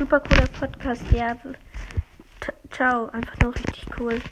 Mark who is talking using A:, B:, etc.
A: super cooler Podcast. Ja, ciao, einfach nur richtig cool.